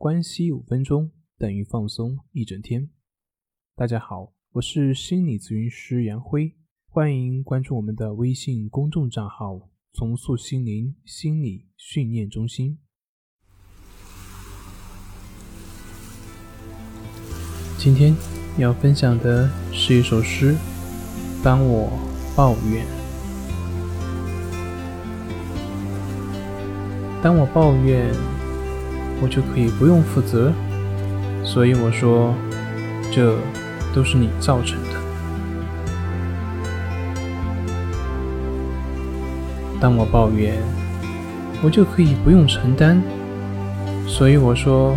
关系五分钟等于放松一整天。大家好，我是心理咨询师杨辉，欢迎关注我们的微信公众账号“重塑心灵心理训练中心”。今天要分享的是一首诗，《当我抱怨》。当我抱怨，我就可以不用负责，所以我说，这都是你造成的。当我抱怨，我就可以不用承担，所以我说，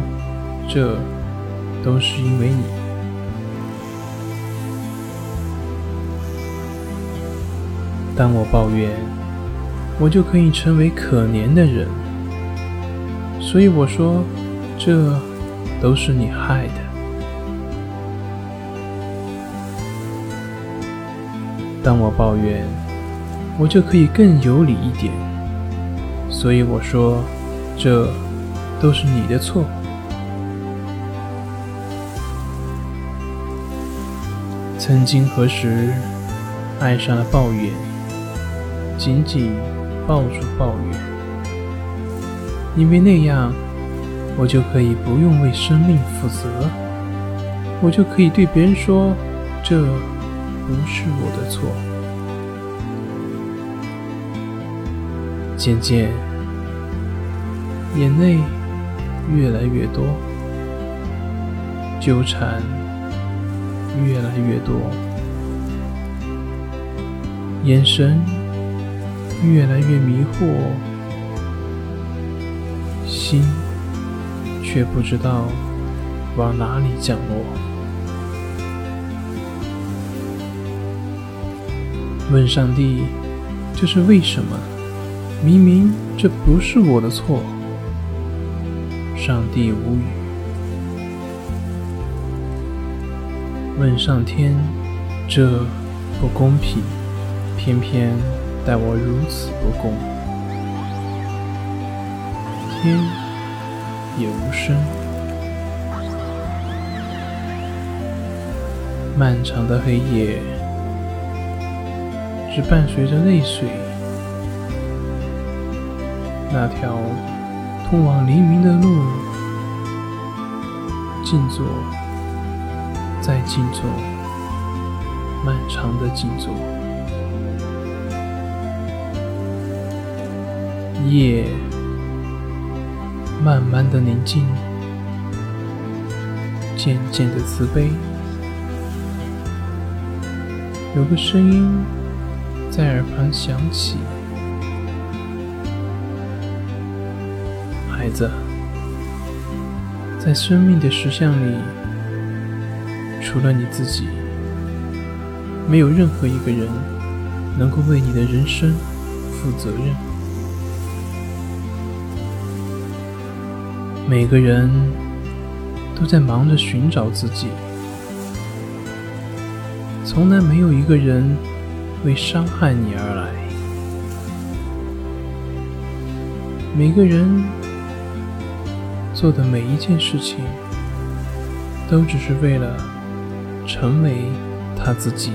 这都是因为你。当我抱怨，我就可以成为可怜的人。所以我说，这都是你害的。当我抱怨，我就可以更有理一点。所以我说，这都是你的错。曾经何时爱上了抱怨，紧紧抱住抱怨。因为那样，我就可以不用为生命负责，我就可以对别人说，这不是我的错。渐渐，眼泪越来越多，纠缠越来越多，眼神越来越迷惑。心却不知道往哪里降落。问上帝，这是为什么？明明这不是我的错。上帝无语。问上天，这不公平，偏偏待我如此不公。天也无声，漫长的黑夜只伴随着泪水。那条通往黎明的路，静坐，再静坐，漫长的静坐，夜。慢慢的宁静，渐渐的慈悲。有个声音在耳旁响起：“孩子，在生命的石像里，除了你自己，没有任何一个人能够为你的人生负责任。”每个人都在忙着寻找自己，从来没有一个人为伤害你而来。每个人做的每一件事情，都只是为了成为他自己。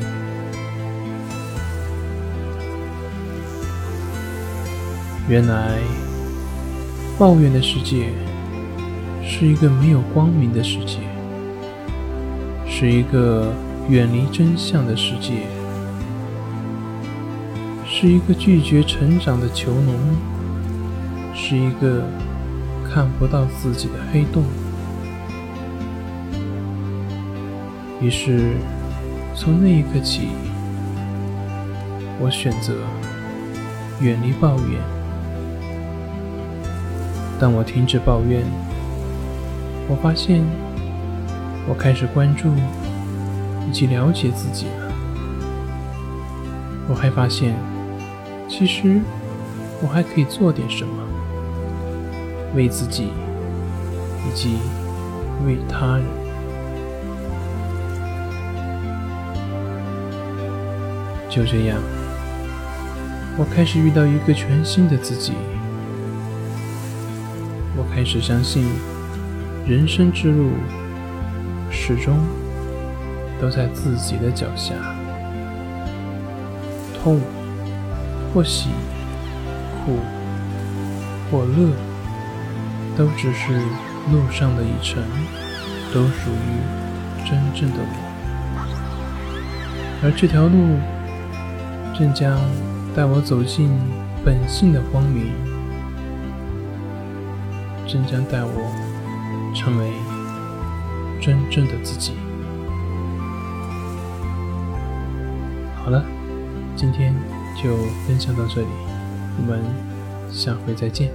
原来，抱怨的世界。是一个没有光明的世界，是一个远离真相的世界，是一个拒绝成长的囚笼，是一个看不到自己的黑洞。于是，从那一刻起，我选择远离抱怨。当我停止抱怨。我发现，我开始关注以及了解自己了。我还发现，其实我还可以做点什么，为自己以及为他人。就这样，我开始遇到一个全新的自己。我开始相信。人生之路始终都在自己的脚下，痛或喜，苦或乐，都只是路上的一程，都属于真正的我。而这条路正将带我走进本性的光明，正将带我成为真正的自己。好了，今天就分享到这里，我们下回再见。